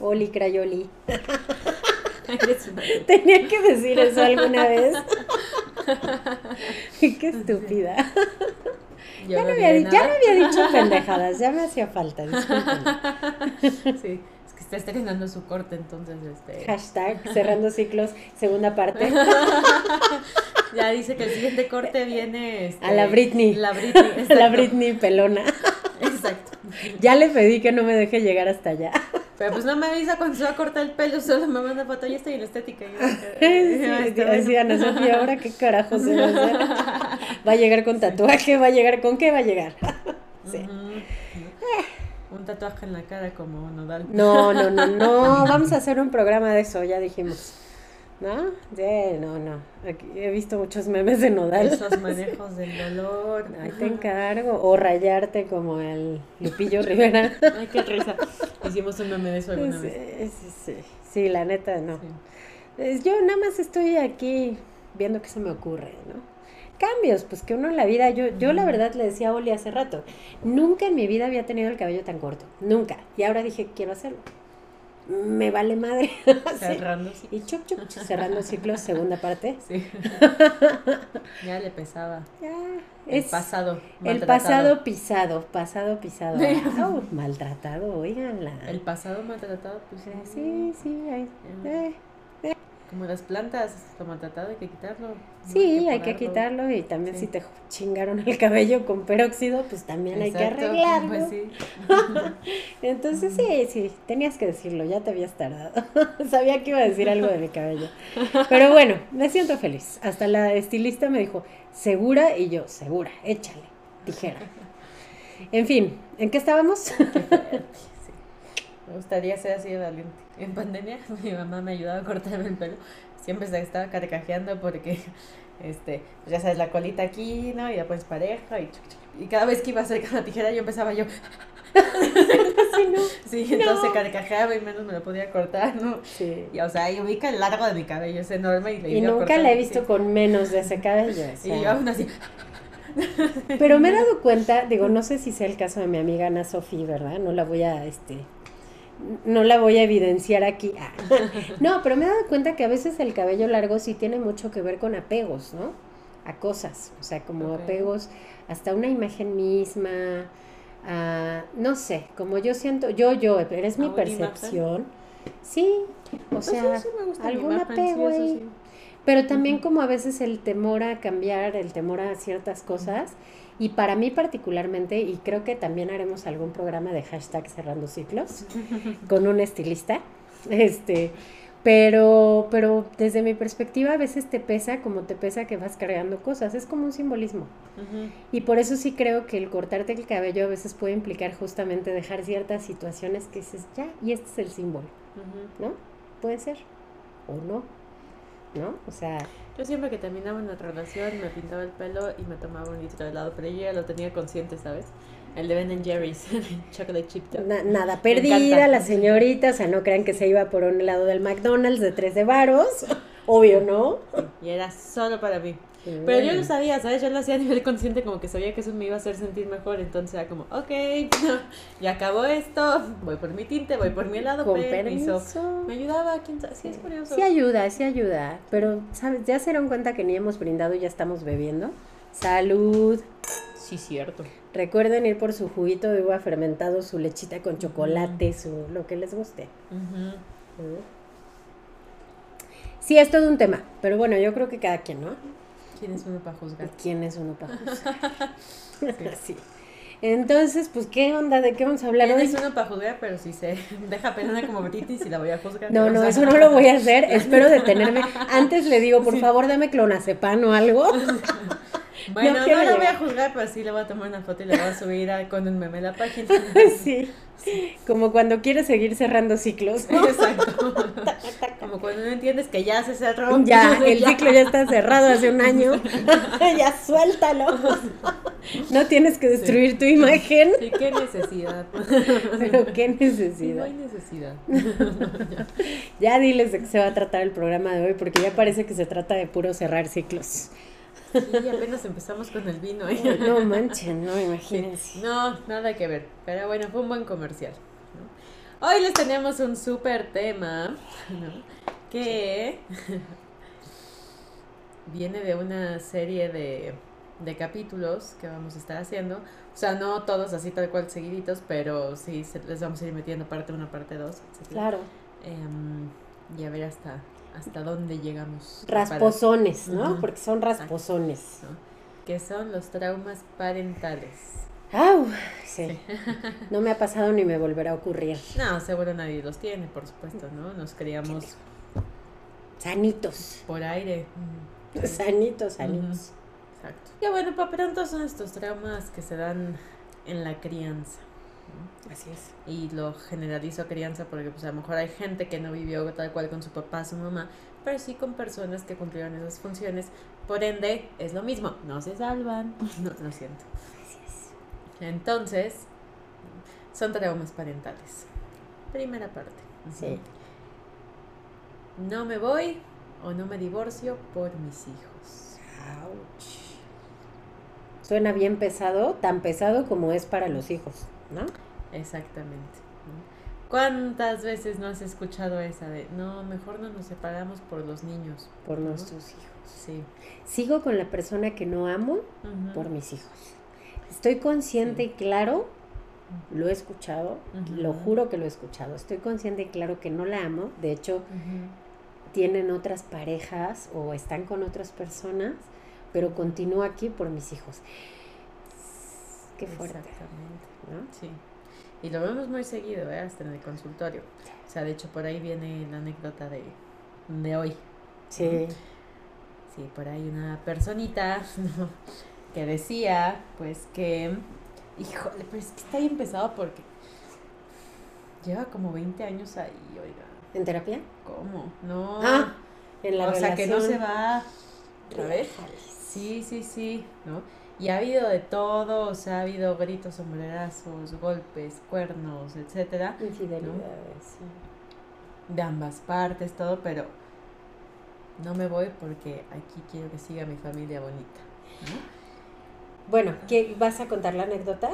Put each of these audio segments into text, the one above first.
Oli Crayoli. Tenía que decir eso alguna vez. Qué estúpida. ya, no había, dicho pendejadas, ya me hacía falta, Sí, es que está estrenando su corte, entonces este. Hashtag cerrando ciclos, segunda parte. ya dice que el siguiente corte viene este, a la Britney. La Britney, la Britney pelona. Exacto. Ya le pedí que no me deje llegar hasta allá. Pero pues no me avisa cuando se va a cortar el pelo, solo me manda foto, ya estoy en estética. sí, Ana Sofía, ahora qué carajo se va a hacer. Va a llegar con tatuaje, va a llegar con qué va a llegar. Sí. Un tatuaje en la cara como nodal. No, no, no, no, vamos a hacer un programa de eso, ya dijimos. ¿No? Sí, no, no. he visto muchos memes de nodal. Esos manejos del dolor. Ahí te encargo. O rayarte como el Lupillo Rivera. Ay, qué risa. Hicimos un meme de eso alguna sí, vez. Sí, sí. Sí, la neta, no. Yo nada más estoy aquí viendo qué se me ocurre, ¿no? Cambios, pues que uno en la vida, yo, yo la verdad le decía a Oli hace rato, nunca en mi vida había tenido el cabello tan corto, nunca. Y ahora dije, quiero hacerlo me vale madre. Cerrando Y chup, chup, cerrando ciclos, segunda parte. Sí. ya le pesaba. Ya. El pasado. El pasado pisado, pasado pisado. oh, maltratado, oiganla. El pasado maltratado, pues sí, sí, ahí. Eh. Como las plantas, toma tratado hay que quitarlo. Sí, hay que, quitarlo y también si te chingaron el cabello con peróxido, pues también hay que arreglarlo. Pues sí. Entonces sí, sí, tenías que decirlo, ya te habías tardado. Sabía que iba a decir algo de mi cabello. Pero bueno, me siento feliz. Hasta la estilista me dijo, segura, y yo, segura, échale, tijera. En fin, ¿en qué estábamos? Me gustaría ser así de valiente. En pandemia mi mamá me ayudaba a cortarme el pelo. Siempre se estaba carcajeando porque, este, pues ya sabes, la colita aquí, ¿no? Y después pareja y, y cada vez que iba a hacer con la tijera yo empezaba yo... sí, entonces se carcajeaba y menos me lo podía cortar, ¿no? Sí. Y, o sea, y ubica el largo de mi cabello, es enorme. Y, le y nunca la he visto con menos de ese cabello. Y yo aún así... Pero me he dado cuenta, digo, no sé si sea el caso de mi amiga Ana Sofía, ¿verdad? No la voy a, este, no la voy a evidenciar aquí. Ah. No, pero me he dado cuenta que a veces el cabello largo sí tiene mucho que ver con apegos, ¿no? A cosas, o sea, como apegos hasta una imagen misma, no sé, como yo siento, yo, yo, pero es mi percepción. Sí, o pues sea, algún apego ahí. Pero también como a veces el temor a cambiar, el temor a ciertas cosas. Y para mí particularmente, y creo que también haremos algún programa de hashtag cerrando ciclos con un estilista, este, pero, pero desde mi perspectiva a veces te pesa como te pesa que vas cargando cosas, es como un simbolismo. Y por eso sí creo que el cortarte el cabello a veces puede implicar justamente dejar ciertas situaciones que dices, ya, y este es el símbolo, ¿no? Puede ser, o no, ¿no? O sea... Yo siempre que terminaba una relación me pintaba el pelo y me tomaba un litro de helado, pero ya lo tenía consciente, ¿sabes? El de Ben Jerry's, chocolate chip. nada perdida la señorita, o sea, no crean que se iba por un helado del McDonald's de tres de varos, obvio, ¿no? y era solo para mí. Pero yo lo sabía, ¿sabes? Yo lo hacía a nivel consciente, como que sabía que eso me iba a hacer sentir mejor. Entonces era como, ok, ya acabó esto, voy por mi tinte, voy por mi helado. Con permiso. Me ayudaba, quién sabe, sí es curioso. Sí ayuda, sí ayuda. Pero, ¿sabes? ¿Ya se dieron cuenta que ni hemos brindado y ya estamos bebiendo? ¡Salud! Sí, cierto. Recuerden ir por su juguito de uva fermentado, su lechita con chocolate, su lo que les guste. Sí, es todo un tema, pero bueno, yo creo que cada quien, ¿no? ¿Quién es uno para juzgar? ¿Quién es uno para juzgar? sí. Entonces, pues, ¿qué onda? ¿De qué vamos a hablar ¿Quién es uno para juzgar? Pero si se deja pena como British y la voy a juzgar. No, no, eso no lo voy a hacer. Espero detenerme. Antes le digo, por favor, dame clonazepam o algo. Bueno, no, quiero la voy a juzgar, pero sí le voy a tomar una foto y la voy a subir a- con un meme a la página. Sí. Como cuando quieres seguir cerrando ciclos. ¿no? Exacto. Como cuando no entiendes que ya se cerró. Ya, el ciclo ya está cerrado hace un año. ya suéltalo. No tienes que destruir tu imagen. Sí, qué necesidad. Pero qué Sí, no necesidad. hay necesidad. Ya diles de qué se va a tratar el programa de hoy, porque ya parece que se trata de puro cerrar ciclos. Sí, apenas empezamos con el vino. ¿eh? No manchen, no Sí. imagínense. No, nada que ver. Pero bueno, fue un buen comercial. ¿no? Hoy les tenemos un súper tema ¿no? que viene de una serie de, de capítulos que vamos a estar haciendo. O sea, no todos así tal cual seguiditos, pero sí se- les vamos a ir metiendo parte 1, parte 2, etc. Claro. Em, y a ver hasta, hasta dónde llegamos. Rasposones, ¿no? Porque son rasposones. ¿no? Que son los traumas parentales. ¡Au! Sí. No me ha pasado ni me volverá a ocurrir. No, seguro nadie los tiene, por supuesto, ¿no? Nos criamos Sanitos. por aire. Sanitos, sanitos. Exacto. Y bueno, para pronto son estos traumas que se dan en la crianza. ¿No? Así es. Y lo generalizo a crianza porque pues a lo mejor hay gente que no vivió tal cual con su papá, su mamá, pero sí con personas que cumplieron esas funciones. Por ende, es lo mismo, no se salvan. No, lo siento. Así es. Entonces, son traumas parentales. Primera parte. Sí. No me voy o no me divorcio por mis hijos. Ouch. Suena bien pesado, tan pesado como es para los hijos, ¿no? Exactamente. ¿no? ¿Cuántas veces no has escuchado esa de, no, mejor no nos separamos por los niños? Por ¿no? nuestros hijos. Sí. Sigo con la persona que no amo por mis hijos. Estoy consciente Sí. y claro, lo he escuchado, lo juro que lo he escuchado. Estoy consciente y claro que no la amo. De hecho, tienen otras parejas o están con otras personas, pero continúo aquí por mis hijos. Qué fuerte, Exactamente. ¿no? Sí. Y lo vemos muy seguido, ¿eh? hasta en el consultorio. O sea, de hecho, por ahí viene la anécdota de, de hoy. Sí. Sí, por ahí una personita ¿no? que decía, pues que, híjole, pero es que está bien pesado porque lleva como 20 años ahí, oiga, ¿En terapia? ¿cómo? No, Ah, en la o sea, que no se relación. va, ¿sabes? Réjales. Sí, sí, sí, ¿no? Y ha habido de todo, o sea, ha habido gritos, sombrerazos, golpes, cuernos, etcétera, Infidelidades. sí. de ambas partes, todo, pero no me voy porque aquí quiero que siga mi familia bonita, ¿no? Bueno, ¿qué, ¿vas a contar la anécdota?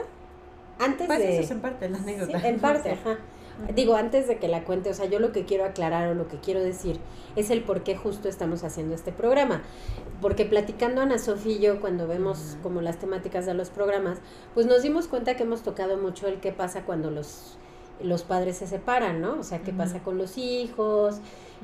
Antes Pues de... eso es en parte la Sí, anécdota. en parte, Sí. Ajá. Digo, antes de que la cuente, o sea, yo lo que quiero aclarar o lo que quiero decir es el por qué justo estamos haciendo este programa. Porque platicando Ana Sofía y yo, cuando vemos como las temáticas de los programas, pues nos dimos cuenta que hemos tocado mucho el qué pasa cuando los, los padres se separan, ¿no? O sea, qué pasa con los hijos,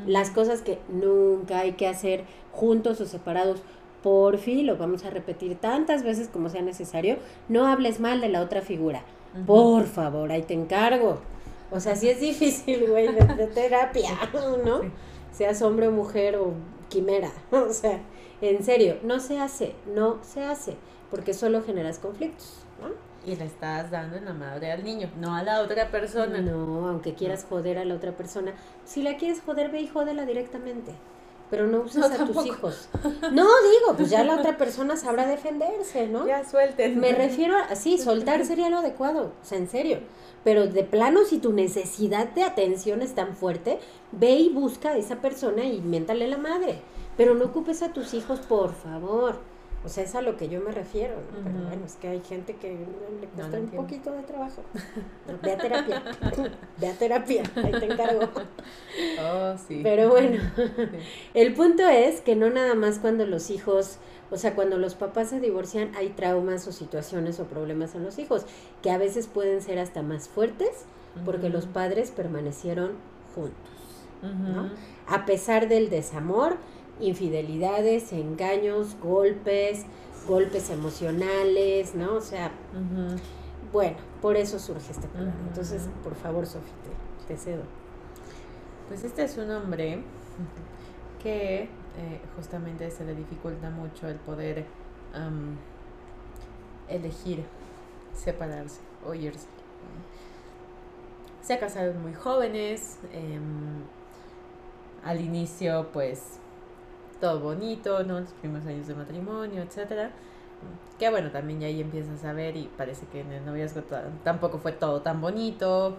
las cosas que nunca hay que hacer juntos o separados. Por fin, lo vamos a repetir tantas veces como sea necesario. No hables mal de la otra figura. Por favor, ahí te encargo. O sea, sí es difícil, güey, de, terapia, ¿no? Seas hombre o mujer o quimera. O sea, en serio, no se hace, no se hace, porque solo generas conflictos, ¿no? Y le estás dando en la madre al niño, no a la otra persona. No, aunque quieras joder a la otra persona, si la quieres joder, ve y jódela directamente. Pero no uses No, a tus hijos. No, digo, pues ya la otra persona sabrá defenderse, ¿no? Ya suelten. Me refiero a, sí, soltar sería lo adecuado, o sea, en serio. Pero de plano, si tu necesidad de atención es tan fuerte, ve y busca a esa persona y miéntale la madre. Pero no ocupes a tus hijos, por favor. O sea, es a lo que yo me refiero, ¿no? Pero bueno, es que hay gente que le cuesta no un entiendo. poquito de trabajo. Ve a terapia. ve a terapia, ahí te encargo. Oh, sí. Pero bueno, Sí. el punto es que no nada más cuando los hijos, o sea, cuando los papás se divorcian hay traumas o situaciones o problemas en los hijos, que a veces pueden ser hasta más fuertes porque los padres permanecieron juntos. ¿no? A pesar del desamor, infidelidades, engaños, golpes, golpes emocionales, ¿no? O sea, bueno, por eso surge este programa. Ujú. Entonces, por favor, Sofía, te, te cedo. Pues este es un hombre que eh, justamente se le dificulta mucho el poder elegir separarse o irse. Se casaron muy jóvenes, em, al inicio pues todo bonito, ¿no? Los primeros años de matrimonio, etcétera. Que bueno, también ya ahí empiezas a ver y parece que en el noviazgo tampoco fue todo tan bonito.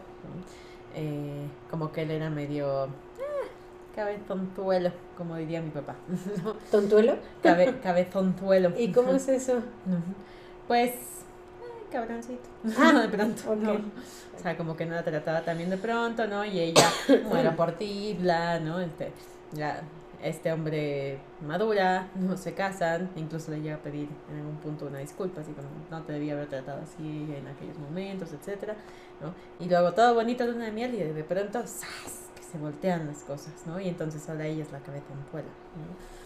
Eh, como que él era medio eh, cabezontuelo, como diría mi papá. ¿Tontuelo? Cabe, cabezontuelo. ¿Y cómo es eso? Pues, eh, cabroncito. Ah, de pronto. O sea, como que no la trataba también de pronto, ¿no? Y ella muera por ti, bla, ¿no? Este, ya este hombre madura, no se casan, incluso le llega a pedir en algún punto una disculpa, así como no te debía haber tratado así en aquellos momentos, etcétera, ¿no? Y luego todo bonito de una miel y de pronto ¡zas! que se voltean las cosas, ¿no? Y entonces ahora ella es la cabeza en fuera, ¿no?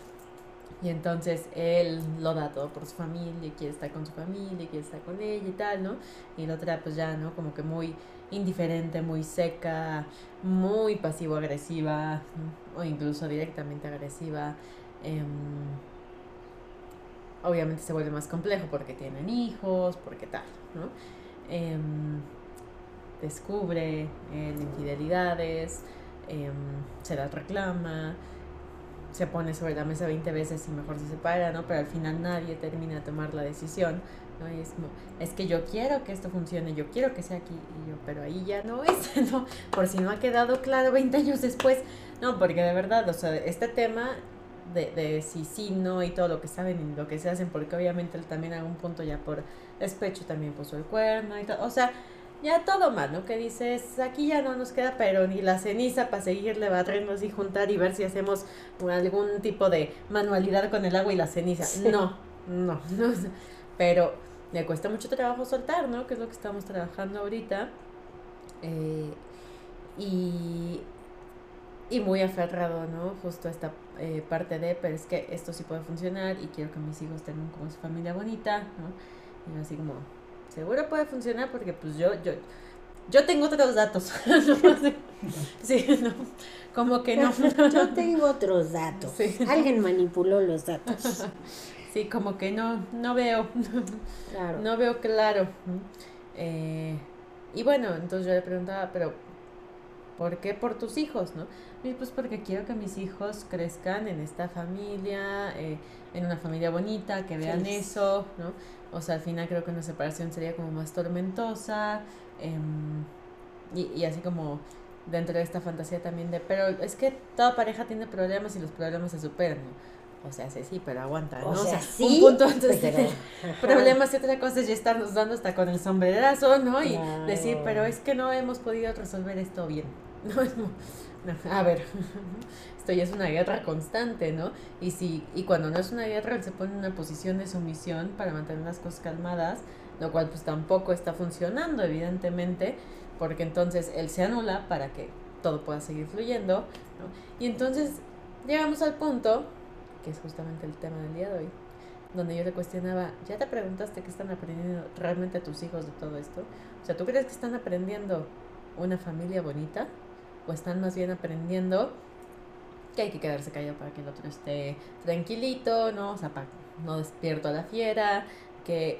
Y entonces él lo da todo por su familia, quiere estar con su familia, quiere estar con ella y tal, ¿no? Y la otra pues ya, ¿no? Como que muy indiferente, muy seca, muy pasivo-agresiva o incluso directamente agresiva. Em, obviamente se vuelve más complejo porque tienen hijos, porque tal, ¿no? Em, descubre eh, infidelidades, em, se las reclama, se pone sobre la mesa 20 veces y mejor se separa, ¿no? Pero al final nadie termina de tomar la decisión, ¿no? Y es como, es que yo quiero que esto funcione, yo quiero que sea aquí, y yo, pero ahí ya no es, ¿no? Por si no ha quedado claro 20 años después, no, porque de verdad, o sea, este tema de, de si sí, no y todo lo que saben y lo que se hacen, porque obviamente él también a algún punto ya por despecho también puso el cuerno y todo, o sea, ya todo mal, ¿no? Que dices, aquí ya no nos queda pero ni la ceniza para seguirle barremos y juntar y ver si hacemos algún tipo de manualidad con el agua y la ceniza. No, no, no. Pero le cuesta mucho trabajo soltar, ¿no? Que es lo que estamos trabajando ahorita. Eh, y, y muy aferrado, ¿no? Justo esta eh, parte de, pero es que esto sí puede funcionar y quiero que mis hijos tengan como su familia bonita, ¿no? Y así como, seguro puede funcionar porque pues yo, yo, yo tengo otros datos. sí, no, como que no. Yo tengo otros datos. Alguien manipuló los datos. Sí, como que no, no veo. Claro. No veo claro. Eh, y bueno, entonces yo le preguntaba, pero ¿por qué por tus hijos, no? Y pues porque quiero que mis hijos crezcan en esta familia, eh, en una familia bonita, que vean eso, ¿no? O sea, al final creo que una separación sería como más tormentosa. Em, y, y así como dentro de esta fantasía también de, pero es que toda pareja tiene problemas y los problemas se superan, O sea, sí, sí, pero aguanta, ¿no? O sea, sí, un punto antes de problemas y otra cosa es ya estarnos dando hasta con el sombrerazo, ¿no? Y decir, pero es que no hemos podido resolver esto bien. No, no, a ver, esto ya es una guerra constante, ¿no? Y si y cuando no es una guerra, él se pone en una posición de sumisión para mantener las cosas calmadas, lo cual pues tampoco está funcionando, evidentemente, porque entonces él se anula para que todo pueda seguir fluyendo, ¿no? Y entonces llegamos al punto, que es justamente el tema del día de hoy, donde yo le cuestionaba, ¿ya te preguntaste qué están aprendiendo realmente tus hijos de todo esto? O sea, ¿tú crees que están aprendiendo una familia bonita? ¿O están más bien aprendiendo que hay que quedarse callado para que el otro esté tranquilito, ¿no? O sea, para no despierto a la fiera, que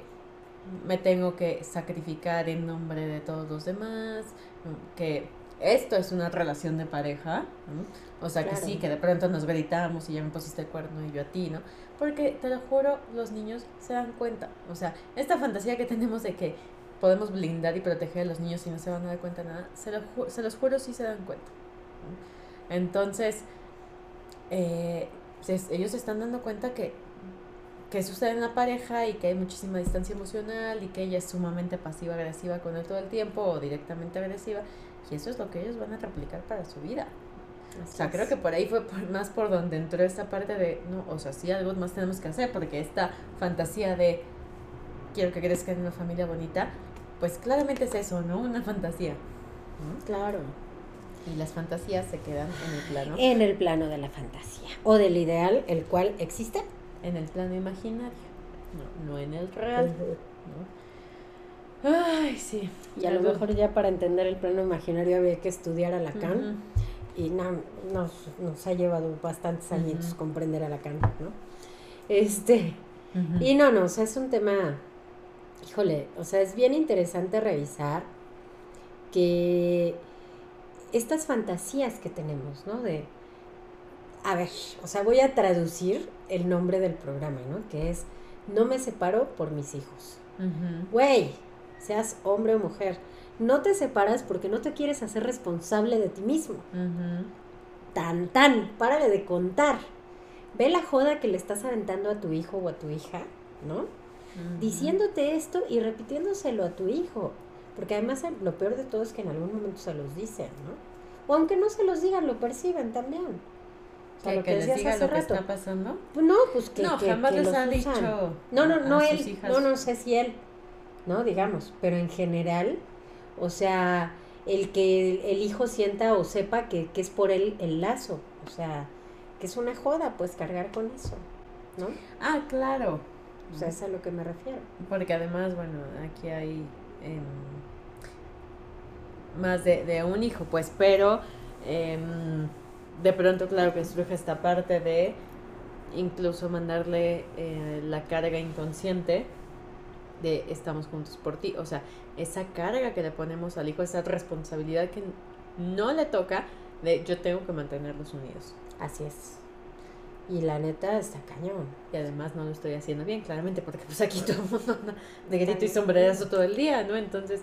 me tengo que sacrificar en nombre de todos los demás, que esto es una relación de pareja, o sea que sí, que de pronto nos gritamos y ya me pusiste el cuerno y yo a ti, ¿no? Porque te lo juro, los niños se dan cuenta, o sea, esta fantasía que tenemos de que podemos blindar y proteger a los niños y no se van a dar cuenta de nada, se, lo se los juro sí se dan cuenta. Entonces, eh, ellos se están dando cuenta que, que sucede en la pareja y que hay muchísima distancia emocional y que ella es sumamente pasiva-agresiva con él todo el tiempo o directamente agresiva y eso es lo que ellos van a replicar para su vida. o sea, creo que por ahí fue más por donde entró esta parte de, no, o sea, sí, algo más tenemos que hacer porque esta fantasía de quiero que crezca en una familia bonita, pues claramente es eso, ¿no? Una fantasía. Claro. Y las fantasías se quedan en el plano. En el plano de la fantasía. O del ideal, el cual existe. En el plano imaginario. No, no en el real. Ay, sí. Y a lo mejor ya para entender el plano imaginario había que estudiar a Lacan. Y no, nos, nos ha llevado bastantes añitos comprender a Lacan, ¿no? Este. Y no, no, o sea, es un tema, híjole, o sea, es bien interesante revisar que estas fantasías que tenemos, ¿no? De, a ver, o sea, voy a traducir el nombre del programa, ¿no? Que es No me separo por mis hijos. Güey, seas hombre o mujer, no te separas porque no te quieres hacer responsable de ti mismo. Tan, tan, párale de contar. Ve la joda que le estás aventando a tu hijo o a tu hija, ¿no? Diciéndote esto y repitiéndoselo a tu hijo. Porque además lo peor de todo es que en algún momento se los dicen, ¿no? O aunque no se los digan, lo perciben también. O sea, lo que, les diga lo que está pasando. Pues no, pues que, no, jamás les ha dicho. No, no, no él, no, no sé si él, ¿no? Digamos, pero en general, o sea, el que el, hijo sienta o sepa que, que, es por él el lazo, o sea, que es una joda, pues cargar con eso, ¿no? Ah, claro. O sea, es a lo que me refiero. Porque además, bueno, aquí hay em, más de, de, un hijo, pues, pero em, de pronto, claro que surge esta parte de incluso mandarle eh, la carga inconsciente de estamos juntos por ti. O sea, esa carga que le ponemos al hijo, esa responsabilidad que no le toca de yo tengo que mantenerlos unidos. Así es. Y la neta está cañón. Y además no lo estoy haciendo bien, claramente, porque pues aquí todo el mundo anda de grito y sombrerazo todo el día, ¿no? Entonces,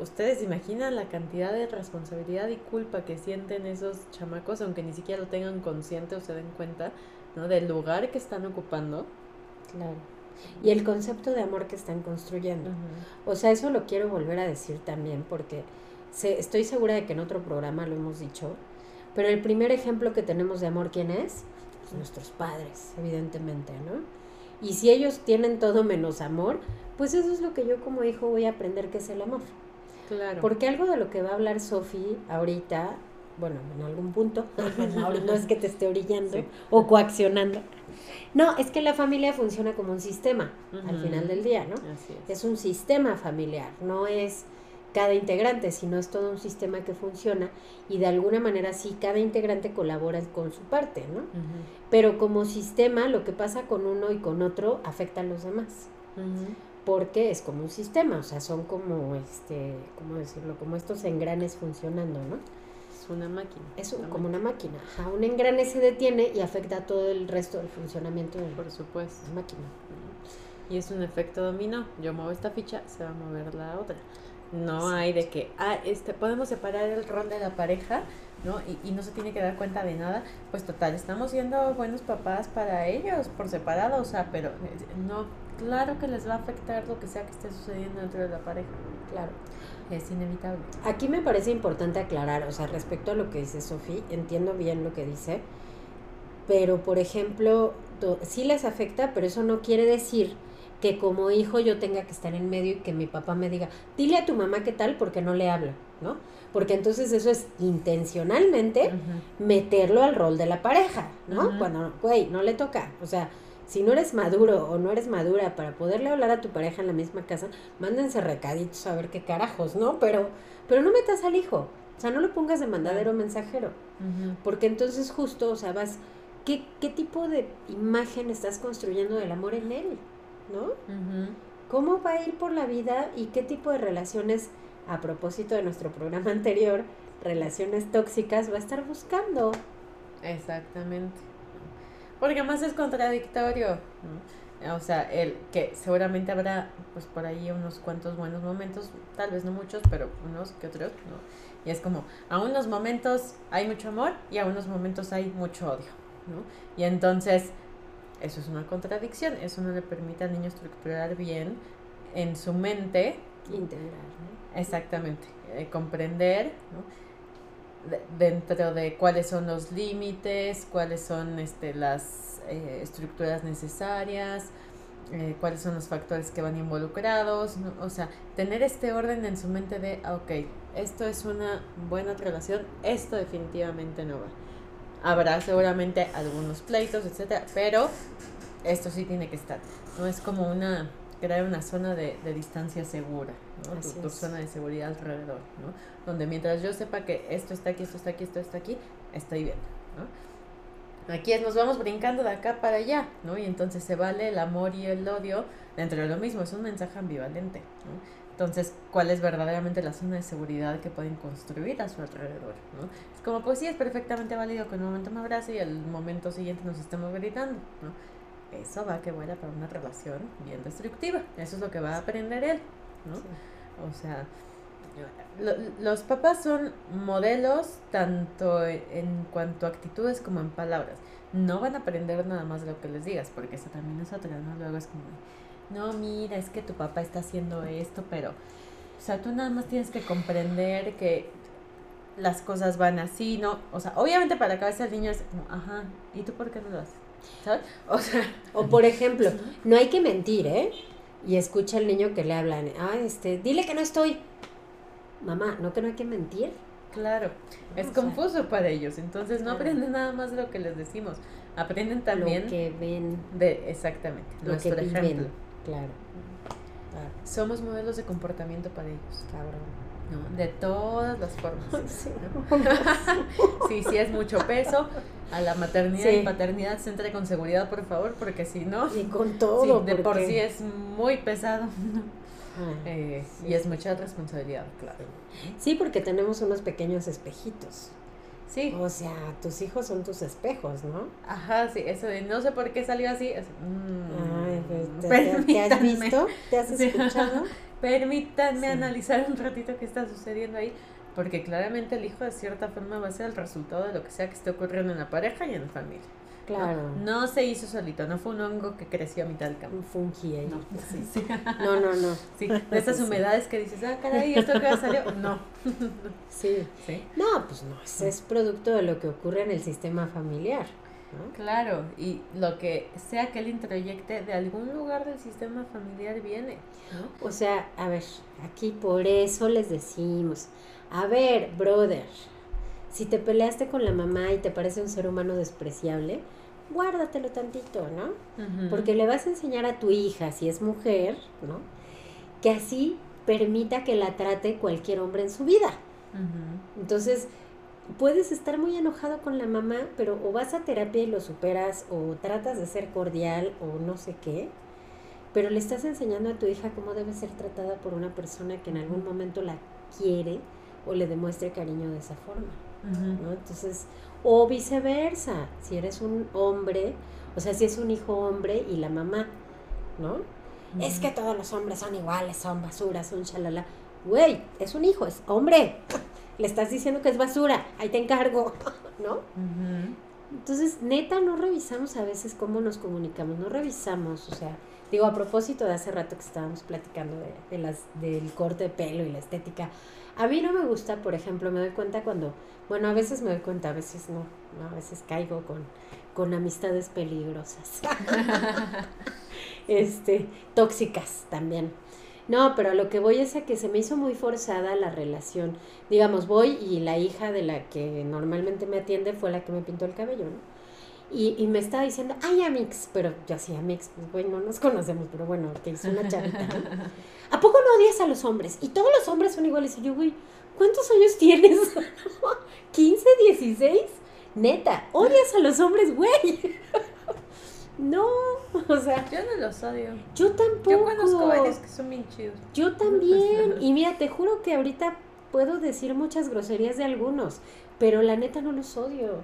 ustedes imaginan la cantidad de responsabilidad y culpa que sienten esos chamacos, aunque ni siquiera lo tengan consciente o se den cuenta, ¿no? Del lugar que están ocupando. Claro. Y el concepto de amor que están construyendo. O sea, eso lo quiero volver a decir también, porque estoy segura de que en otro programa lo hemos dicho, pero el primer ejemplo que tenemos de amor, ¿quién es? Pues nuestros padres, evidentemente, ¿no? Y si ellos tienen todo menos amor, pues eso es lo que yo como hijo voy a aprender que es el amor. Claro. Porque algo de lo que va a hablar Sofi ahorita, bueno, en algún punto, no es que te esté orillando o coaccionando. No, es que la familia funciona como un sistema al final del día, ¿no? Así es. es un sistema familiar, no es cada integrante, sino es todo un sistema que funciona y de alguna manera sí cada integrante colabora con su parte, ¿no? Pero como sistema lo que pasa con uno y con otro afecta a los demás. Porque es como un sistema, o sea, son como este, ¿cómo decirlo? Como estos engranes funcionando, ¿no? Es una máquina. Es como una máquina. Ajá, un engrane se detiene y afecta a todo el resto del funcionamiento de Por supuesto. la máquina. Y es un efecto dominó. Yo muevo esta ficha, se va a mover la otra. No hay de que, ah, este, podemos separar el rol de la pareja, ¿no? Y, y, no se tiene que dar cuenta de nada. Pues total, estamos siendo buenos papás para ellos por separado, o sea, pero eh, no, claro que les va a afectar lo que sea que esté sucediendo dentro de la pareja. Claro. Es inevitable. Aquí me parece importante aclarar, o sea, respecto a lo que dice Sofía, entiendo bien lo que dice, pero por ejemplo, sí les afecta, pero eso no quiere decir que como hijo yo tenga que estar en medio y que mi papá me diga, dile a tu mamá qué tal porque no le hablo, ¿no? Porque entonces eso es intencionalmente meterlo al rol de la pareja, ¿no? Cuando, güey, no le toca, o sea, si no eres maduro o no eres madura para poderle hablar a tu pareja en la misma casa, mándense recaditos a ver qué carajos, ¿no? Pero, pero no metas al hijo, o sea, no lo pongas de mandadero mensajero, porque entonces justo, o sea, vas, ¿qué, ¿qué tipo de imagen estás construyendo del amor en él? ¿No? ¿Cómo va a ir por la vida y qué tipo de relaciones, a propósito de nuestro programa anterior, relaciones tóxicas va a estar buscando? Exactamente. Porque además es contradictorio. O sea, el que seguramente habrá, pues por ahí unos cuantos buenos momentos, tal vez no muchos, pero unos que otros, ¿no? Y es como, a unos momentos hay mucho amor y a unos momentos hay mucho odio, ¿no? Y entonces eso es una contradicción, eso no le permite al niño estructurar bien en su mente. Integrar, ¿no? Exactamente, eh, comprender dentro de cuáles son los límites, cuáles son este, las eh, estructuras necesarias, eh, cuáles son los factores que van involucrados, o sea, tener este orden en su mente de, ah, ok, esto es una buena relación, esto definitivamente no va Habrá seguramente algunos pleitos, etcétera, pero esto sí tiene que estar. No es como una crear una zona de, de distancia segura, ¿no? Tu, zona de seguridad alrededor, ¿no? Donde mientras yo sepa que esto está aquí, esto está aquí, esto está aquí, estoy bien, ¿no? Aquí es, nos vamos brincando de acá para allá, ¿no? Y entonces se vale el amor y el odio dentro de lo mismo, es un mensaje ambivalente, ¿no? Entonces, ¿cuál es verdaderamente la zona de seguridad que pueden construir a su alrededor? ¿no? Es como, pues sí, es perfectamente válido que en un momento me abrace y al momento siguiente nos estemos gritando, ¿no? Eso va que vuela para una relación bien destructiva. Eso es lo que va a aprender él, ¿no? O sea, los papás son modelos tanto en cuanto a actitudes como en palabras. No van a aprender nada más de lo que les digas, porque eso también es otra, ¿no? Luego es como no, mira, es que tu papá está haciendo esto, pero, o sea, tú nada más tienes que comprender que las cosas van así, ¿no? O sea, obviamente para la cabeza del niño es como, ajá, ¿y tú por qué no lo haces? ¿Sabes? O sea, o por ejemplo, no hay que mentir, ¿eh? Y escucha al niño que le hablan, ah, este, dile que no estoy. Mamá, ¿no que no hay que mentir? Claro, es confuso para ellos, entonces no aprenden nada más de lo que les decimos, aprenden también lo que ven, de exactamente, lo nuestro que ejemplo. Claro. Somos modelos de comportamiento para ellos. Cabrón. ¿no? De todas las formas. Sí, sí, es mucho peso. A la maternidad y paternidad se entre con seguridad, por favor, porque si no. Y con todo. de por sí es muy pesado. Eh, y es mucha responsabilidad, claro. Sí, porque tenemos unos pequeños espejitos. Sí. O sea, tus hijos son tus espejos, ¿no? Ajá, sí, eso de no sé por qué salió así. Mm, Ay, pues, te, has visto? ¿Te has escuchado? Permítanme analizar un ratito qué está sucediendo ahí, porque claramente el hijo de cierta forma va a ser el resultado de lo que sea que esté ocurriendo en la pareja y en la familia. Claro. No, se hizo solito, no fue un hongo que creció a mitad del campo. Un fungi ahí. No, sí. no, no, no. Sí, de estas humedades que dices, ah, caray, ¿esto que salió? No. sí. sí. No, pues no, es producto de lo que ocurre en el sistema familiar. ¿no? Claro, y lo que sea que él introyecte de algún lugar del sistema familiar viene. ¿no? O sea, a ver, aquí por eso les decimos, a ver, brother, si te peleaste con la mamá y te parece un ser humano despreciable, guárdatelo tantito, ¿no? Porque le vas a enseñar a tu hija, si es mujer, ¿no? Que así permita que la trate cualquier hombre en su vida. Entonces, puedes estar muy enojado con la mamá, pero o vas a terapia y lo superas, o tratas de ser cordial, o no sé qué, pero le estás enseñando a tu hija cómo debe ser tratada por una persona que en algún momento la quiere o le demuestre cariño de esa forma. ¿No? Entonces, o viceversa, si eres un hombre, o sea, si es un hijo hombre y la mamá, ¿no? Es que todos los hombres son iguales, son basuras, son chalala. Güey, es un hijo, es hombre. Le estás diciendo que es basura, ahí te encargo, ¿no? Entonces, neta, no revisamos a veces cómo nos comunicamos, no revisamos, o sea, digo, a propósito de hace rato que estábamos platicando de, de las, del corte de pelo y la estética, a mí no me gusta, por ejemplo, me doy cuenta cuando, bueno, a veces me doy cuenta, a veces no, a veces caigo con, con amistades peligrosas. este, tóxicas también. No, pero a lo que voy es a que se me hizo muy forzada la relación. Digamos, voy y la hija de la que normalmente me atiende fue la que me pintó el cabello, ¿no? Y, y me estaba diciendo, ay, Amix, pero yo sí, Amix, pues bueno, no nos conocemos, pero bueno, que es una chavita, ¿A poco no odias a los hombres? Y todos los hombres son iguales. Y yo, güey, ¿cuántos años tienes? ¿15, 16? Neta, odias a los hombres, güey. No, o sea. Yo no los odio. Yo tampoco. Yo conozco varios que son bien chidos. Yo también. y mira, te juro que ahorita puedo decir muchas groserías de algunos, pero la neta no los odio.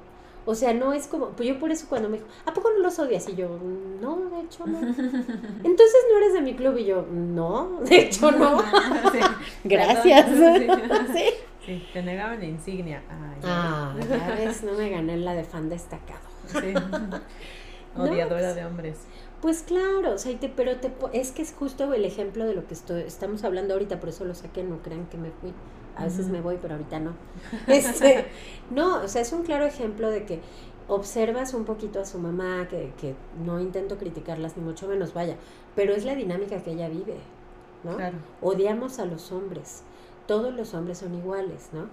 O sea, no es como, pues yo por eso cuando me dijo, ¿a poco no los odias? Y yo, no, de hecho no. Entonces no eres de mi club y yo, no, de hecho no. Gracias. sí. sí. te negaban la insignia. ah, ya ves, no me gané la de fan destacado. Sí. Odiadora de hombres. Pues claro, o sea, te, pero te, es que es justo el ejemplo de lo que estoy, estamos hablando ahorita, por eso lo saqué, no crean que me fui. A veces me voy, pero ahorita no. Este, no, o sea, es un claro ejemplo de que observas un poquito a su mamá, que, que no intento criticarlas ni mucho menos, vaya, pero es la dinámica que ella vive, ¿no? Claro. Odiamos a los hombres, todos los hombres son iguales, ¿no?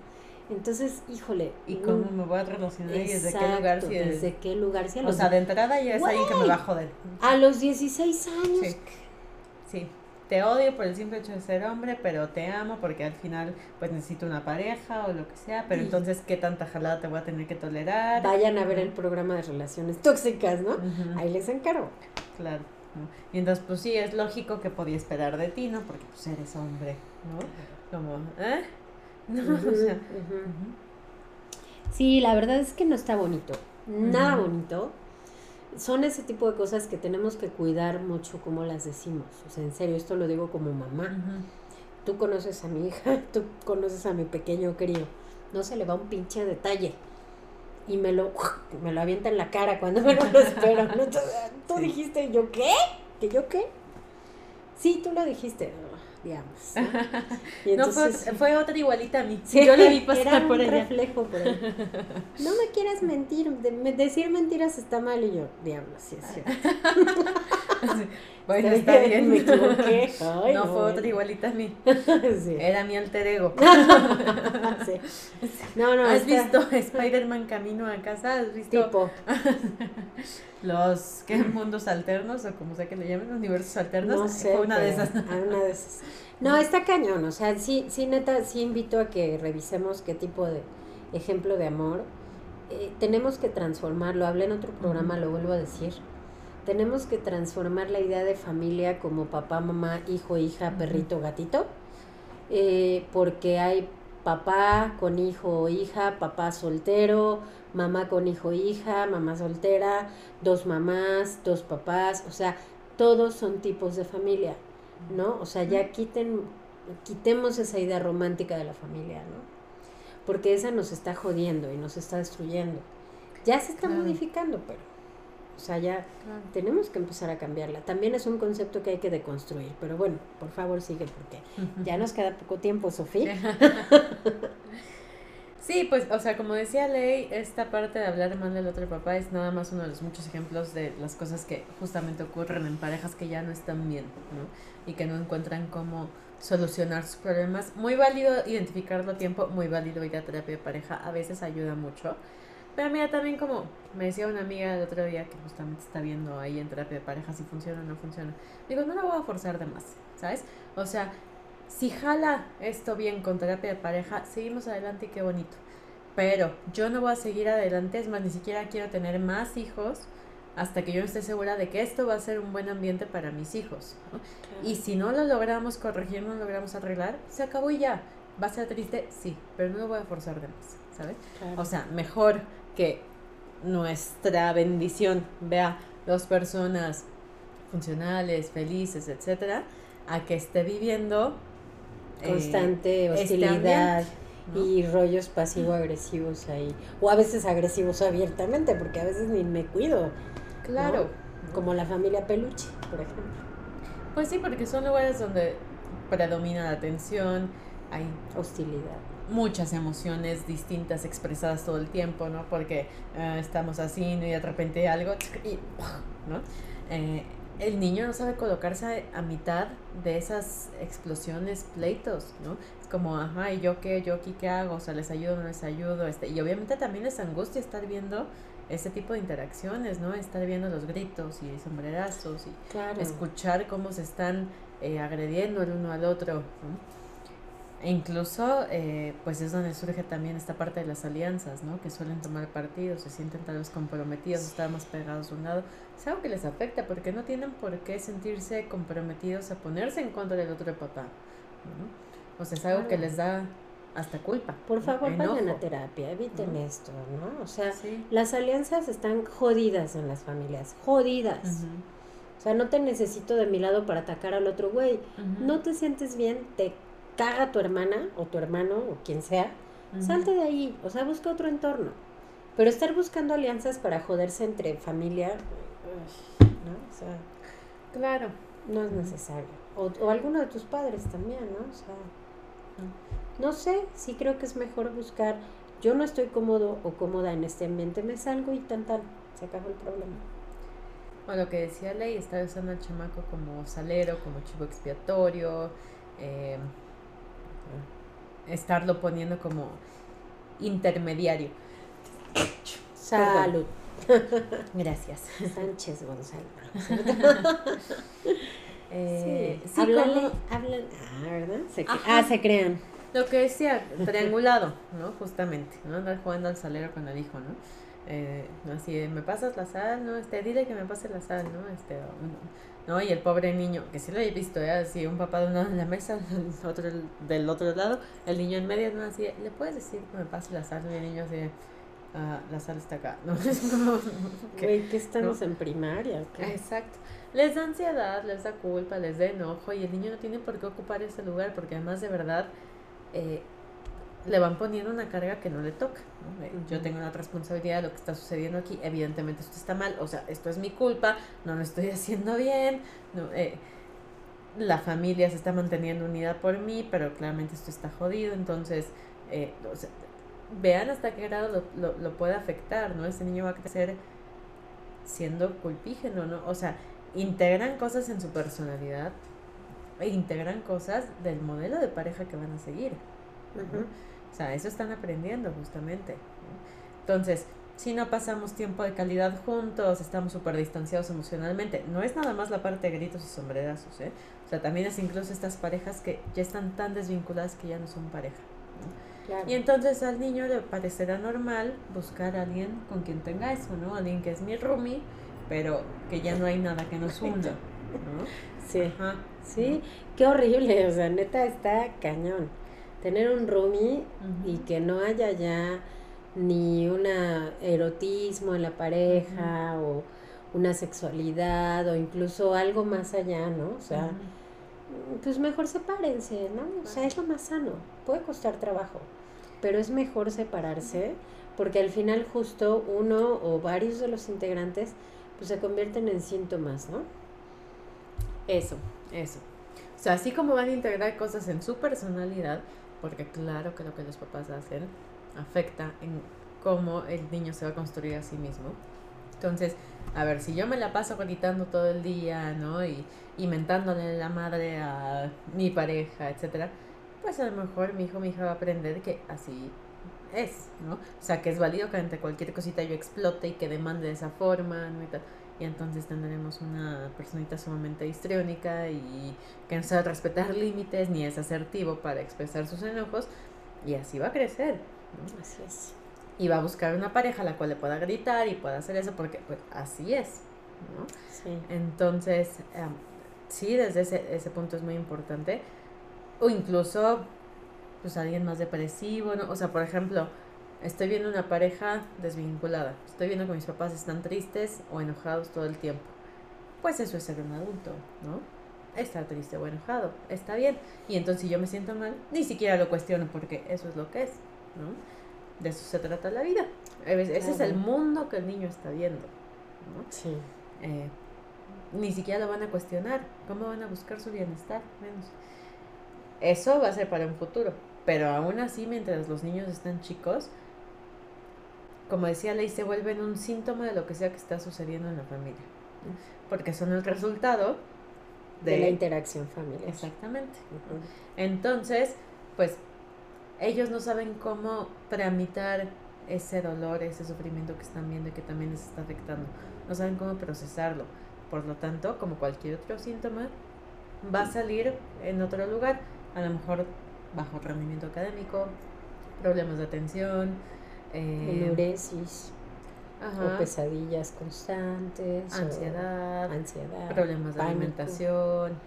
Entonces, híjole. ¿Y cómo me voy a relacionar? ¿Y desde qué lugar? Si ¿Desde qué lugar? Si o sea, de entrada ya es ahí que me va a joder. A los 16 años. Sí. Te odio por el simple hecho de ser hombre, pero te amo porque al final pues necesito una pareja o lo que sea, pero entonces qué tanta jalada te voy a tener que tolerar. Vayan a ver el programa de relaciones tóxicas, ¿no? Ahí les encargo. Claro. Y entonces pues sí, es lógico que podía esperar de ti, ¿no? Porque pues eres hombre, ¿no? Como, ¿eh? No, o sea, Sí, la verdad es que no está bonito. Nada bonito son ese tipo de cosas que tenemos que cuidar mucho como las decimos. O sea, en serio, esto lo digo como mamá. Tú conoces a mi hija, tú conoces a mi pequeño crío. No se le va un pinche detalle. Y me lo, me lo avienta en la cara cuando me lo espero. Tú, dijiste, ¿yo qué? ¿Que yo qué? Sí, tú lo dijiste digamos. ¿no? fue, fue, otra igualita a mí. yo le vi pasar era por un reflejo por ahí. No me quieras mentir, decir mentiras está mal y yo, diablos, sí es cierto. Bueno, está bien. Me equivoqué. no, fue otra igualita a mí. Era mi alter ego. No, no, ¿Has visto Spider-Man camino a casa? ¿Has visto? Tipo. los ¿qué mundos alternos o como sea que le llamen, universos alternos. No sé, Fue una de esas. una de esas. No, está cañón, o sea, sí, sí, neta, sí invito a que revisemos qué tipo de ejemplo de amor. Eh, tenemos que transformarlo, hablé en otro programa, lo vuelvo a decir. Tenemos que transformar la idea de familia como papá, mamá, hijo, hija, perrito, gatito, eh, porque hay papá con hijo o hija, papá soltero, mamá con hijo hija, mamá soltera, dos mamás, dos papás, o sea, todos son tipos de familia, ¿no? O sea, ya quiten, quitemos esa idea romántica de la familia, ¿no? Porque esa nos está jodiendo y nos está destruyendo. Ya se está modificando, pero, o sea, ya tenemos que empezar a cambiarla. También es un concepto que hay que deconstruir, pero bueno, por favor sigue porque ya nos queda poco tiempo, Sofía. Sí, pues, o sea, como decía Ley, esta parte de hablar mal del otro papá es nada más uno de los muchos ejemplos de las cosas que justamente ocurren en parejas que ya no están bien, ¿no? Y que no encuentran cómo solucionar sus problemas. Muy válido identificarlo a tiempo, muy válido ir a terapia de pareja, a veces ayuda mucho. Pero mira, también como me decía una amiga el otro día que justamente está viendo ahí en terapia de pareja si funciona o no funciona. Digo, no la voy a forzar de más, ¿sabes? O sea, si jala esto bien con terapia de pareja, seguimos adelante y qué bonito. Pero yo no voy a seguir adelante, es más, ni siquiera quiero tener más hijos hasta que yo esté segura de que esto va a ser un buen ambiente para mis hijos. Y si no lo logramos corregir, no lo logramos arreglar, se acabó y ya. ¿Va a ser triste? Sí, pero no lo voy a forzar de más, ¿sabes? O sea, mejor que nuestra bendición vea dos personas funcionales, felices, etcétera, a que esté viviendo constante eh, este hostilidad y rollos pasivo-agresivos ahí. O a veces agresivos abiertamente, porque a veces ni me cuido. Claro. Como la familia Peluche, por ejemplo. Pues sí, porque son lugares donde predomina la tensión, hay hostilidad. Muchas emociones distintas expresadas todo el tiempo, ¿no? Porque eh, estamos así y de repente algo, y, ¿no? Eh, el niño no sabe colocarse a, mitad de esas explosiones, pleitos, ¿no? Es como, ajá, ¿y yo qué? ¿Yo aquí qué hago? O sea, ¿les ayudo o no les ayudo? Este, y obviamente también es angustia estar viendo ese tipo de interacciones, ¿no? Estar viendo los gritos y sombrerazos y escuchar cómo se están eh, agrediendo el uno al otro, ¿no? E incluso, eh, pues es donde surge también esta parte de las alianzas, ¿no? Que suelen tomar partidos, se sienten tal vez comprometidos, estar más pegados a un lado. Es algo que les afecta porque no tienen por qué sentirse comprometidos a ponerse en contra del otro papá, ¿no? O sea, es algo que les da hasta culpa. Por favor, vayan a terapia, eviten esto, ¿no? O sea, las alianzas están jodidas en las familias, jodidas. O sea, no te necesito de mi lado para atacar al otro güey. No te sientes bien, te caga tu hermana o tu hermano o quien sea, salte de ahí, o sea, busca otro entorno. Pero estar buscando alianzas para joderse entre familia, ¿no? O sea, claro. No es necesario. O, o alguno de tus padres también, ¿no? O sea, no sé, sí creo que es mejor buscar, yo no estoy cómodo o cómoda en este ambiente, me salgo y tan tan, se acabó el problema. Bueno, lo que decía Ley, estar usando al chamaco como salero, como chivo expiatorio, eh, estarlo poniendo como intermediario. Salud. Gracias. Sánchez González. Eh, sí, sí, ah, ¿verdad? Se ah, se crean. Lo que decía, triangulado, ¿no? Justamente, ¿no? Andar jugando al salero con el hijo, ¿no? Eh, así, me pasas la sal, ¿no? Este, dile que me pase la sal, ¿no? Este, ¿no? Y el pobre niño, que sí lo he visto, ¿eh? Así, un papá de un lado en la mesa, el otro del otro lado, el niño en medio, ¿no? Así, de, ¿le puedes decir que me pase la sal? Y el niño así, de, "Ah, la sal está acá, ¿no? Es. Güey, ¿qué estamos en primaria? qué? Exacto. Les da ansiedad, les da culpa, les da enojo y el niño no tiene por qué ocupar ese lugar porque además de verdad eh, le van poniendo una carga que no le toca. Yo tengo una responsabilidad de lo que está sucediendo aquí. Evidentemente esto está mal, o sea, esto es mi culpa, no lo estoy haciendo bien. No, eh, la familia se está manteniendo unida por mí, pero claramente esto está jodido. Entonces, eh, o sea, vean hasta qué grado lo, lo, lo puede afectar, ¿no? Ese niño va a crecer siendo culpígeno, ¿no? O sea, integran cosas en su personalidad e integran cosas del modelo de pareja que van a seguir. ¿no? O sea, eso están aprendiendo justamente. ¿no? Entonces, si no pasamos tiempo de calidad juntos, estamos súper distanciados emocionalmente, no es nada más la parte de gritos y sombrerazos, ¿eh? O sea, también es incluso estas parejas que ya están tan desvinculadas que ya no son pareja. ¿no? Claro. Y entonces al niño le parecerá normal buscar a alguien con quien tenga eso, ¿no? Alguien que es mi roomie, pero que ya no hay nada que nos una, ¿no? Sí, Ajá. sí, qué horrible, o sea, neta está cañón. Tener un roomie y que no haya ya ni un erotismo en la pareja o una sexualidad o incluso algo más allá, ¿no? O sea, pues mejor sepárense, ¿no? O sea, es lo más sano. Puede costar trabajo, pero es mejor separarse porque al final justo uno o varios de los integrantes pues se convierten en síntomas, ¿no? Eso. Eso. O sea, así como van a integrar cosas en su personalidad, porque claro que lo que los papás hacen afecta en cómo el niño se va a construir a sí mismo. Entonces, a ver, si yo me la paso gritando todo el día, ¿no? Y, y mentándole la madre a mi pareja, etcétera, pues a lo mejor mi hijo, mi hija va a aprender que así es, ¿no? O sea, que es válido que ante cualquier cosita yo explote y que demande de esa forma, ¿no? Y, tal. Y entonces tendremos una personita sumamente histriónica y que no sabe respetar límites ni es asertivo para expresar sus enojos y así va a crecer, ¿no? Así es. Y va a buscar una pareja a la cual le pueda gritar y pueda hacer eso porque pues así es, ¿no? Sí. Entonces, em, sí, desde ese, ese punto es muy importante. O incluso, pues alguien más depresivo, ¿no? O sea, por ejemplo, estoy viendo una pareja desvinculada. Estoy viendo que mis papás están tristes o enojados todo el tiempo. Pues eso es ser un adulto, ¿no? Estar triste o enojado. Está bien. Y entonces si yo me siento mal, ni siquiera lo cuestiono porque eso es lo que es, ¿no? De eso se trata la vida. Ese es el mundo que el niño está viendo, ¿no? Sí. eh, ni siquiera lo van a cuestionar. ¿Cómo van a buscar su bienestar? Menos. Eso va a ser para un futuro. Pero aún así, mientras los niños están chicos, como decía Ley, se vuelven un síntoma de lo que sea que está sucediendo en la familia. Porque son el resultado de, De la interacción familiar. Exactamente. Entonces, pues ellos no saben cómo tramitar ese dolor, ese sufrimiento que están viendo y que también les está afectando. No saben cómo procesarlo. Por lo tanto, como cualquier otro síntoma, va a salir en otro lugar. A lo mejor bajo rendimiento académico, problemas de atención, Enuresis ajá, o pesadillas constantes. ansiedad, ansiedad. problemas de pánico. alimentación,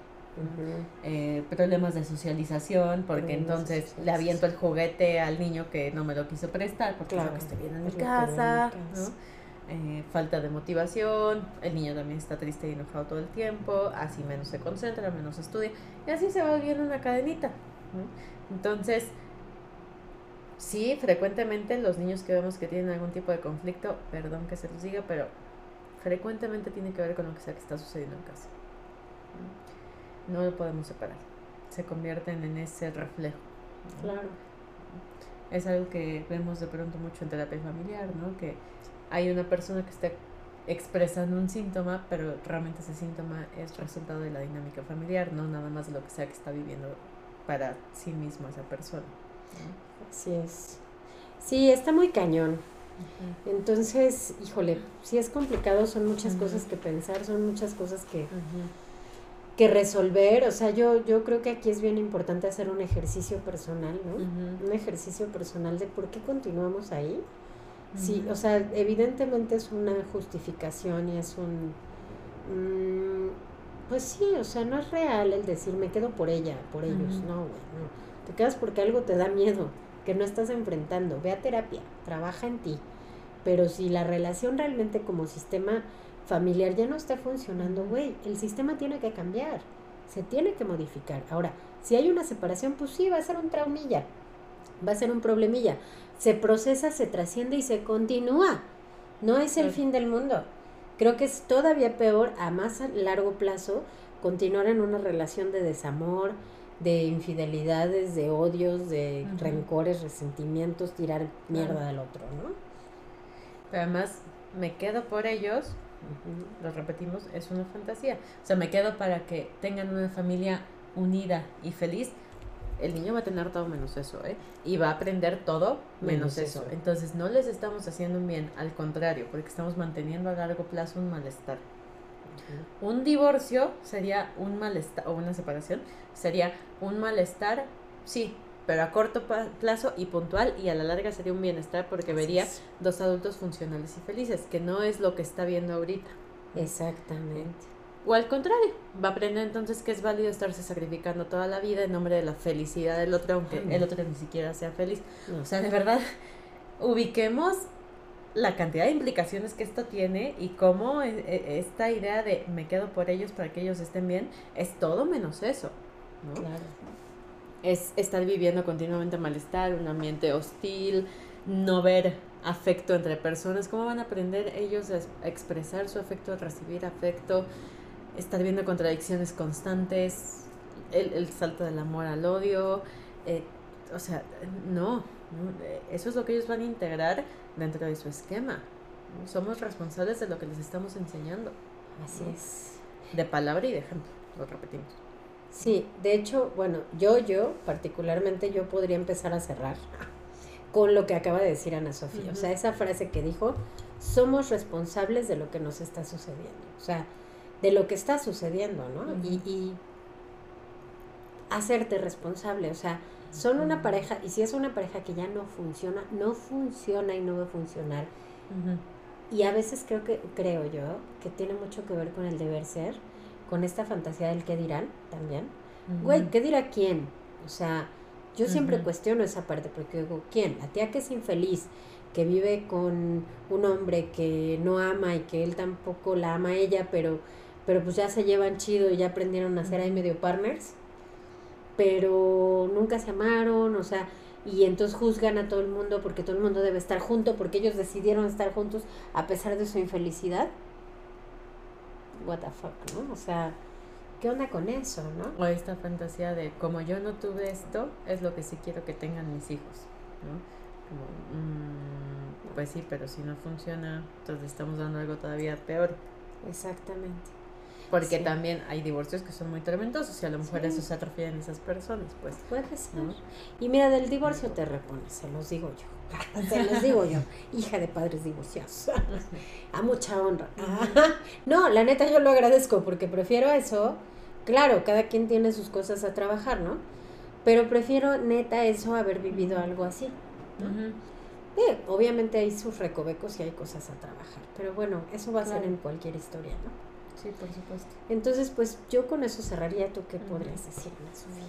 eh, problemas de socialización, porque Problemas entonces le aviento el juguete al niño que no me lo quiso prestar porque lo Claro, que estoy viendo en mi en casa. Eh, falta de motivación, el niño también está triste y enojado todo el tiempo, así menos se concentra, menos estudia, y así se va volviendo una cadenita. ¿no? Entonces, sí, frecuentemente los niños que vemos que tienen algún tipo de conflicto, perdón que se los diga, pero frecuentemente tiene que ver con lo que sea que está sucediendo en casa. ¿no? No lo podemos separar. Se convierten en ese reflejo. ¿no? Claro. Es algo que vemos de pronto mucho en terapia familiar, ¿no? Que hay una persona que está expresando un síntoma, pero realmente ese síntoma es resultado de la dinámica familiar, no nada más de lo que sea que está viviendo para sí mismo esa persona. ¿no? Así es. Sí, está muy cañón. Entonces, híjole, sí es complicado, son muchas cosas que pensar, son muchas cosas que, que resolver, o sea, yo, yo creo que aquí es bien importante hacer un ejercicio personal, ¿no? Un ejercicio personal de por qué continuamos ahí. Sí, o sea, evidentemente es una justificación y es un... Mm, pues sí, o sea, no es real el decir me quedo por ella, por ellos, no, güey, no. Te quedas porque algo te da miedo, que no estás enfrentando. Ve a terapia, trabaja en ti. Pero si la relación realmente como sistema familiar ya no está funcionando, güey, el sistema tiene que cambiar, se tiene que modificar. Ahora, si hay una separación, pues sí, va a ser un traumilla, va a ser un problemilla. Se procesa, se trasciende y se continúa. No es el fin del mundo. Creo que es todavía peor a más largo plazo continuar en una relación de desamor, de infidelidades, de odios, de rencores, resentimientos, tirar mierda al otro, ¿no? Pero además me quedo por ellos lo repetimos, es una fantasía. O sea, me quedo para que tengan una familia unida y feliz. El niño va a tener todo menos eso, ¿eh? Y va a aprender todo menos, eso. Entonces, no les estamos haciendo un bien, al contrario, porque estamos manteniendo a largo plazo un malestar. Un divorcio sería un malestar, o una separación, sería un malestar, sí, pero a corto plazo y puntual y a la larga sería un bienestar porque vería dos adultos funcionales y felices, que no es lo que está viendo ahorita. Exactamente. O al contrario, va a aprender entonces que es válido estarse sacrificando toda la vida en nombre de la felicidad del otro, aunque el otro ni siquiera sea feliz. O sea, de verdad, ubiquemos la cantidad de implicaciones que esto tiene y cómo e, e, esta idea de me quedo por ellos para que ellos estén bien es todo menos eso. ¿no? Claro es estar viviendo continuamente malestar, un ambiente hostil, no ver afecto entre personas. ¿Cómo van a aprender ellos a expresar su afecto, a recibir afecto? Estar viendo contradicciones constantes, el, salto del amor al odio. Eh, o sea, no, eso es lo que ellos van a integrar dentro de su esquema. Somos responsables de lo que les estamos enseñando. Así es. De palabra y de ejemplo, lo repetimos. Sí, de hecho, bueno, yo, yo, particularmente yo podría empezar a cerrar con lo que acaba de decir Ana Sofía. O sea, esa frase que dijo, somos responsables de lo que nos está sucediendo. O sea, de lo que está sucediendo, ¿no? y, y, hacerte responsable. O sea, son una pareja, y si es una pareja que ya no funciona, no funciona y no va a funcionar. Y a veces creo que, creo yo, que tiene mucho que ver con el deber ser con esta fantasía del qué dirán también. Güey, ¿qué dirá quién? O sea, yo siempre cuestiono esa parte porque digo, ¿quién? La tía que es infeliz, que vive con un hombre que no ama y que él tampoco la ama a ella, pero, pero pues ya se llevan chido y ya aprendieron a ser ahí medio partners, pero nunca se amaron, o sea, y entonces juzgan a todo el mundo porque todo el mundo debe estar junto, porque ellos decidieron estar juntos a pesar de su infelicidad what the fuck, ¿no? O sea, ¿qué onda con eso, no? O esta fantasía de, como yo no tuve esto, es lo que sí quiero que tengan mis hijos, ¿no? Como, mm, pues sí, pero si no funciona, entonces estamos dando algo todavía peor. Exactamente. Porque también hay divorcios que son muy tremendosos y a lo mejor eso se atrofia en esas personas, pues. Puede ser. Y mira, del divorcio te repones, se los digo yo. Se los digo yo, hija de padres divorciados. a mucha honra. no, la neta yo lo agradezco porque prefiero eso. Claro, cada quien tiene sus cosas a trabajar, ¿no? Pero prefiero neta eso haber vivido algo así. obviamente hay sus recovecos y hay cosas a trabajar. Pero bueno, eso va a ser en cualquier historia, ¿no? Sí, por supuesto. Entonces, pues yo con eso cerraría. ¿Tú qué podrías decir, Sofía?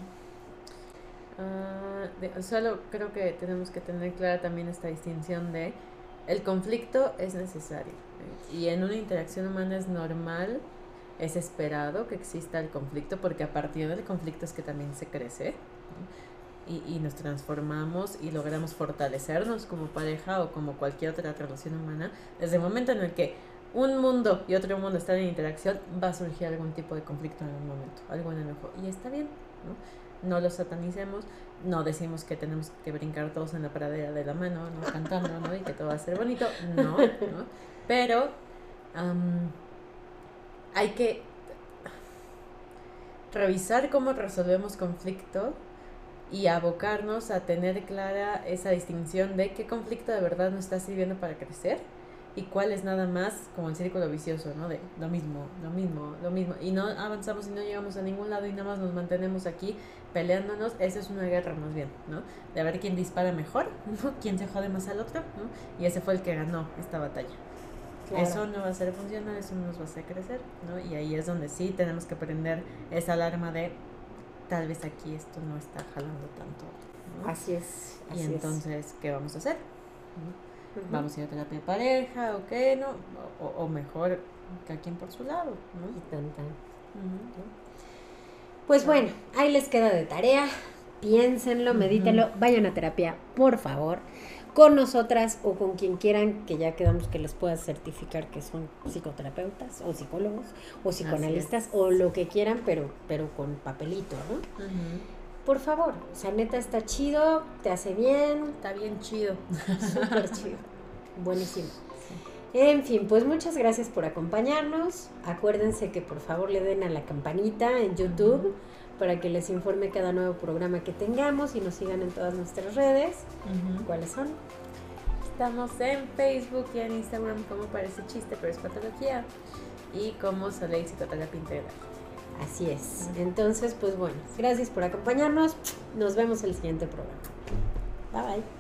Uh, solo creo que tenemos que tener clara también esta distinción de el conflicto es necesario y en una interacción humana es normal, es esperado que exista el conflicto porque a partir del conflicto es que también se crece y, y nos transformamos y logramos fortalecernos como pareja o como cualquier otra relación humana desde el momento en el que un mundo y otro mundo están en interacción, va a surgir algún tipo de conflicto en algún momento, algo en el mejor. Y está bien, ¿no? No lo satanicemos, no decimos que tenemos que brincar todos en la pradera de la mano, ¿no? Cantando, ¿no? Y que todo va a ser bonito, no, ¿no? Pero hay que revisar cómo resolvemos conflicto y abocarnos a tener clara esa distinción de qué conflicto de verdad nos está sirviendo para crecer y cuál es nada más como el círculo vicioso, ¿no? De lo mismo, lo mismo, lo mismo. Y no avanzamos y no llegamos a ningún lado y nada más nos mantenemos aquí peleándonos. Esa es una guerra más bien, ¿no? De ver quién dispara mejor, ¿no? Quién se jode más al otro, ¿no? Y ese fue el que ganó esta batalla. Eso no va a ser funcionar, eso no nos va a hacer crecer, ¿no? Y ahí es donde sí tenemos que prender esa alarma de tal vez aquí esto no está jalando tanto. Así es. y entonces, ¿qué vamos a hacer? Vamos a ir a terapia de pareja o qué, ¿no? O, mejor, cada quien por su lado, ¿no? Y tan, tan. Pues bueno, ahí les queda de tarea. Piénsenlo, medítenlo, vayan a terapia, por favor con nosotras o con quien quieran, que ya quedamos que les pueda certificar que son psicoterapeutas o psicólogos o psicoanalistas o lo que quieran, pero, pero con papelito, ¿no? Por favor, o sea, neta está chido, te hace bien. Está bien chido. Súper chido. Buenísimo. En fin, pues muchas gracias por acompañarnos. Acuérdense que por favor le den a la campanita en YouTube para que les informe cada nuevo programa que tengamos y nos sigan en todas nuestras redes. ¿Cuáles son? Estamos en Facebook y en Instagram como parece chiste, pero es patología. Y como Soleil Psicoterapia Integral. Así es. Entonces, pues bueno, gracias por acompañarnos. Nos vemos el siguiente programa. Bye bye.